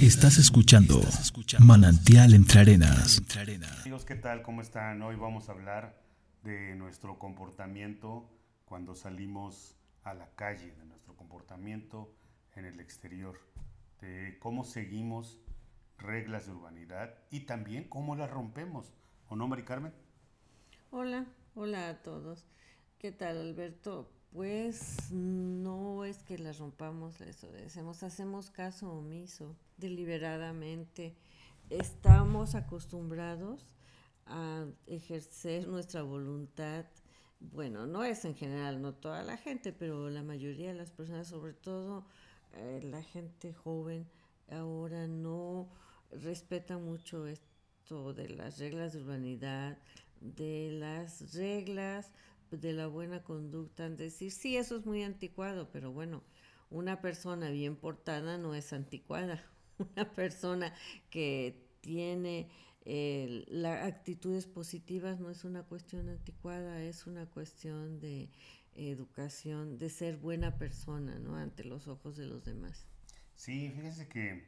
Estás escuchando Manantial Entre Arenas. Amigos, ¿qué tal? ¿Cómo están? Hoy vamos a hablar de nuestro comportamiento cuando salimos a la calle, de nuestro comportamiento en el exterior, de cómo seguimos reglas de urbanidad y también cómo las rompemos. ¿O no, Mari Carmen? Hola, hola a todos. ¿Qué tal, Alberto? Pues no es que las rompamos, eso decimos, hacemos caso omiso deliberadamente. Estamos acostumbrados a ejercer nuestra voluntad. Bueno, no es en general, no toda la gente, pero la mayoría de las personas, sobre todo eh, la gente joven, ahora no respeta mucho esto de las reglas de urbanidad, de las reglas de la buena conducta, decir, sí, eso es muy anticuado, pero bueno, una persona bien portada no es anticuada. Una persona que tiene las actitudes positivas no es una cuestión anticuada, es una cuestión de educación, de ser buena persona, ¿no? Ante los ojos de los demás. Sí, fíjese que,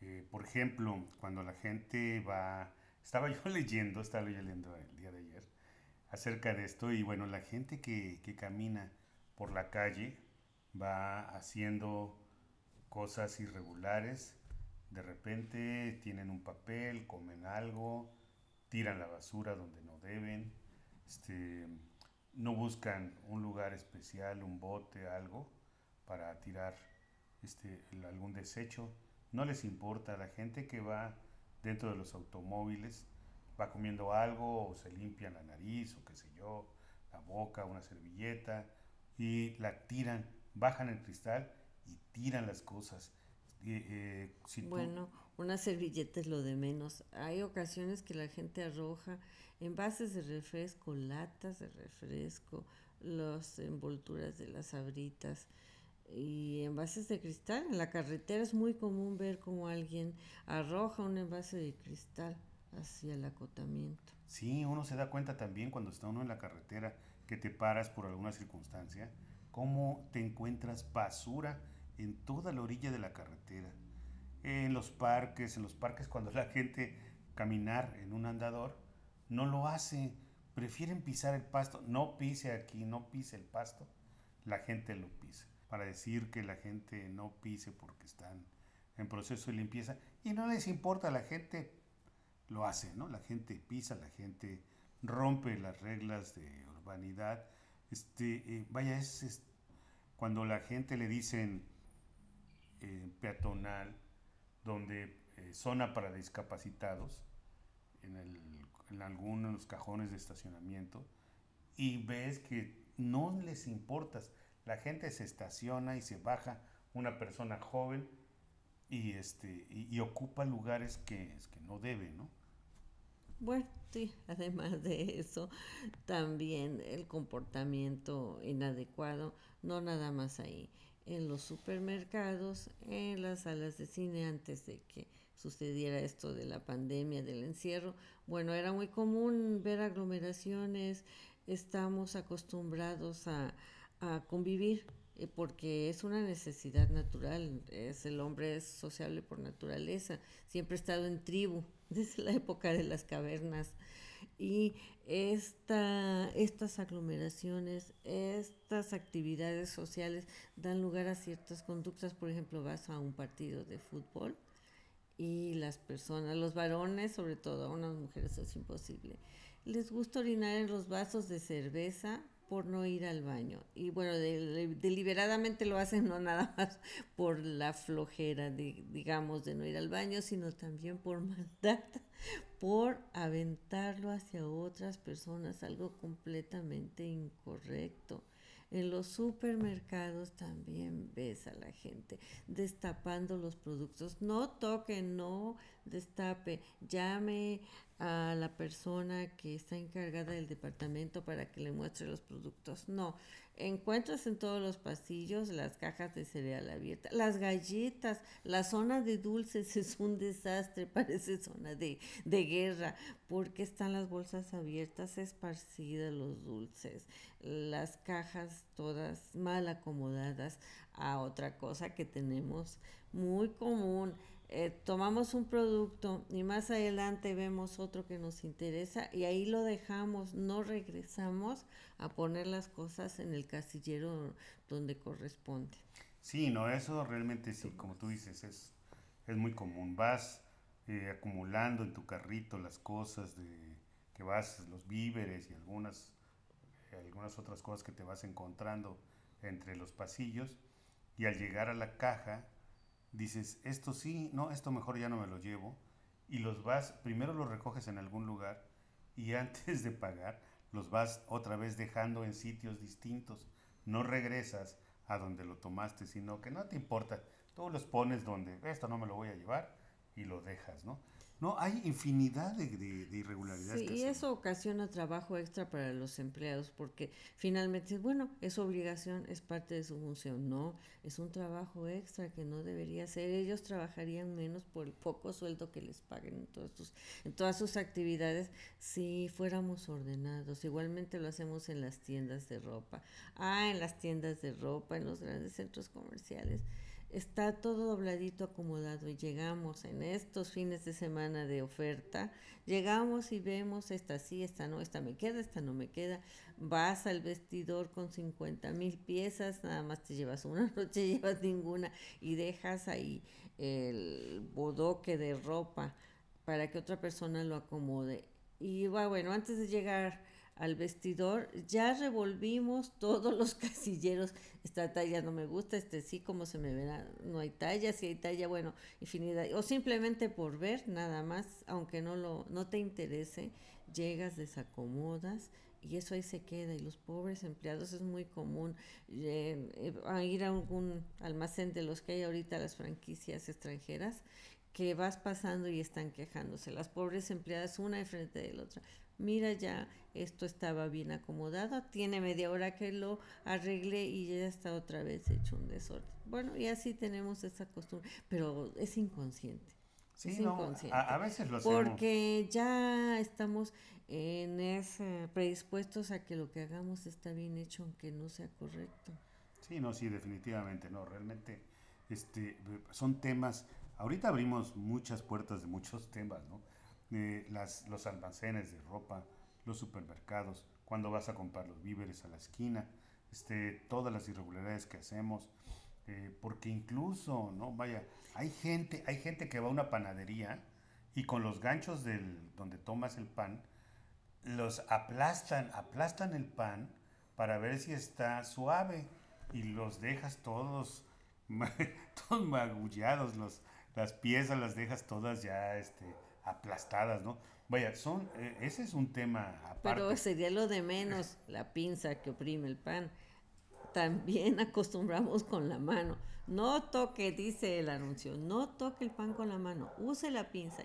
eh, por ejemplo, cuando la gente va, estaba yo leyendo, estaba yo leyendo el día de ayer, acerca de esto y bueno, la gente que, que camina por la calle va haciendo cosas irregulares, de repente tienen un papel, comen algo, tiran la basura donde no deben, este, no buscan un lugar especial, un bote, algo para tirar este, algún desecho, no les importa, la gente que va dentro de los automóviles va comiendo algo o se limpian la nariz o qué sé yo, la boca, una servilleta y la tiran, bajan el cristal y tiran las cosas. Eh, bueno, una servilleta es lo de menos. Hay ocasiones que la gente arroja envases de refresco, latas de refresco, las envolturas de las abritas y envases de cristal. En la carretera es muy común ver como alguien arroja un envase de cristal hacia el acotamiento. Sí, uno se da cuenta también cuando está uno en la carretera que te paras por alguna circunstancia, cómo te encuentras basura en toda la orilla de la carretera. En los parques, en los parques cuando la gente caminar en un andador, no lo hace, prefieren pisar el pasto, no pise aquí, no pise el pasto, la gente lo pisa, para decir que la gente no pise porque están en proceso de limpieza y no les importa, la gente lo hace, ¿no? La gente pisa, la gente rompe las reglas de urbanidad. Este, eh, vaya, es, cuando la gente le dicen eh, peatonal, donde eh, zona para discapacitados, en, el, en algunos cajones de estacionamiento, y ves que no les importas. La gente se estaciona y se baja una persona joven y, este, y, ocupa lugares que, que no debe, ¿no? Bueno, sí, además de eso, también el comportamiento inadecuado, no nada más ahí, en los supermercados, en las salas de cine antes de que sucediera esto de la pandemia, del encierro. Bueno, era muy común ver aglomeraciones, estamos acostumbrados a, a convivir porque es una necesidad natural, es el hombre es sociable por naturaleza, siempre ha estado en tribu, desde la época de las cavernas. Y esta, estas aglomeraciones, estas actividades sociales dan lugar a ciertas conductas. Por ejemplo, vas a un partido de fútbol y las personas, los varones, sobre todo a unas mujeres es imposible, les gusta orinar en los vasos de cerveza por no ir al baño. Y bueno, deliberadamente lo hacen no nada más por la flojera, digamos, de no ir al baño, sino también por maldad, por aventarlo hacia otras personas, algo completamente incorrecto. En los supermercados también ves a la gente destapando los productos. No toque, no destape. Llame a la persona que está encargada del departamento para que le muestre los productos. No, encuentras en todos los pasillos las cajas de cereal abiertas, las galletas, la zona de dulces es un desastre, parece zona de, de guerra, porque están las bolsas abiertas esparcidas los dulces, las cajas todas mal acomodadas a otra cosa que tenemos muy común eh, tomamos un producto y más adelante vemos otro que nos interesa y ahí lo dejamos, no regresamos a poner las cosas en el casillero donde corresponde. Sí, no, eso realmente sí, como tú dices, es, es muy común. Vas eh, acumulando en tu carrito las cosas de que vas, los víveres y algunas, algunas otras cosas que te vas encontrando entre los pasillos y al llegar a la caja dices, esto sí, no, esto mejor ya no me lo llevo y los vas, primero los recoges en algún lugar y antes de pagar los vas otra vez dejando en sitios distintos. No regresas a donde lo tomaste, sino que no te importa, tú los pones donde esto no me lo voy a llevar y lo dejas, ¿no? No, hay infinidad de, irregularidades. Sí, y eso ocasiona trabajo extra para los empleados porque finalmente, bueno, es obligación, es parte de su función. No, es un trabajo extra que no debería ser. Ellos trabajarían menos por el poco sueldo que les paguen en, todos sus, en todas sus actividades si fuéramos ordenados. Igualmente lo hacemos en las tiendas de ropa. Ah, en las tiendas de ropa, en los grandes centros comerciales está todo dobladito acomodado y llegamos en estos fines de semana de oferta, llegamos y vemos esta sí, esta no, esta me queda, esta no me queda, vas al vestidor con 50 mil piezas, nada más te llevas una, no te llevas ninguna y dejas ahí el bodoque de ropa para que otra persona lo acomode. Y bueno, antes de llegar al vestidor, ya revolvimos todos los casilleros, esta talla no me gusta, este sí, como se me verá, no hay talla, si hay talla, bueno, infinidad, o simplemente por ver, nada más, aunque no, lo, no te interese, llegas, desacomodas, y eso ahí se queda, y los pobres empleados es muy común eh, eh, ir a algún almacén de los que hay ahorita las franquicias extranjeras, que vas pasando y están quejándose, las pobres empleadas una de frente de la otra, mira ya, esto estaba bien acomodado, tiene media hora que lo arregle y ya está otra vez hecho un desorden. Bueno, y así tenemos esa costumbre, pero es inconsciente. Sí, es inconsciente. A, veces lo hacemos. Porque ya estamos en ese, predispuestos a que lo que hagamos está bien hecho, aunque no sea correcto. Sí, no, sí, definitivamente, no, realmente este, son temas, ahorita abrimos muchas puertas de muchos temas, ¿no? las, los almacenes de ropa, los supermercados, cuando vas a comprar los víveres a la esquina, este, todas las irregularidades que hacemos, eh, porque incluso, no, vaya, hay gente, hay gente que va a una panadería y con los ganchos del, donde tomas el pan, los aplastan, aplastan el pan para ver si está suave y los dejas todos, todos magullados, los, las piezas las dejas todas ya, este, aplastadas, ¿no? Vaya, son, eh, ese es un tema aparte. Pero sería lo de menos, la pinza que oprime el pan. También acostumbramos con la mano. No toque, dice el anuncio, no toque el pan con la mano, use la pinza.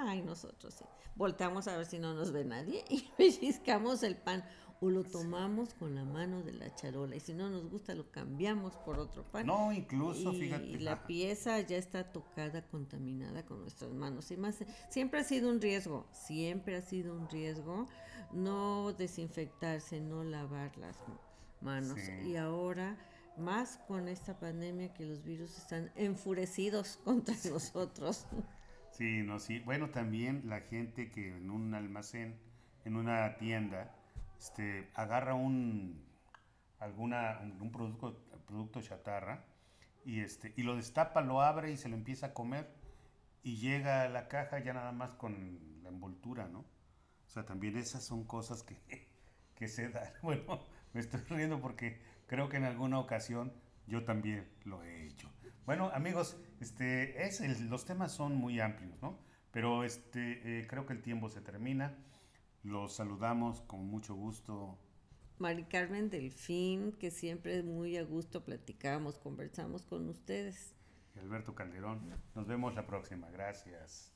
Ay, nosotros sí. Voltamos a ver si no nos ve nadie y pellizcamos el pan o lo tomamos con la mano de la charola y si no nos gusta lo cambiamos por otro pan. No, incluso, fíjate. Y la pieza ya está tocada, contaminada con nuestras manos. Y más, siempre ha sido un riesgo, siempre ha sido un riesgo no desinfectarse, no lavar las manos. Y ahora más con esta pandemia que los virus están enfurecidos contra nosotros. Sí, no, sí. Bueno, también la gente que en un almacén, en una tienda, este, agarra un, alguna, un, producto, producto chatarra y, este, y lo destapa, lo abre y se lo empieza a comer y llega a la caja ya nada más con la envoltura, ¿no? O sea, también esas son cosas que, que se dan. Bueno, me estoy riendo porque creo que en alguna ocasión yo también lo he hecho. Bueno, amigos, este, es los temas son muy amplios, ¿no? Pero este, eh, creo que el tiempo se termina. Los saludamos con mucho gusto. Mari Carmen Delfín, que siempre es muy a gusto platicamos, conversamos con ustedes. Alberto Calderón. Nos vemos la próxima. Gracias.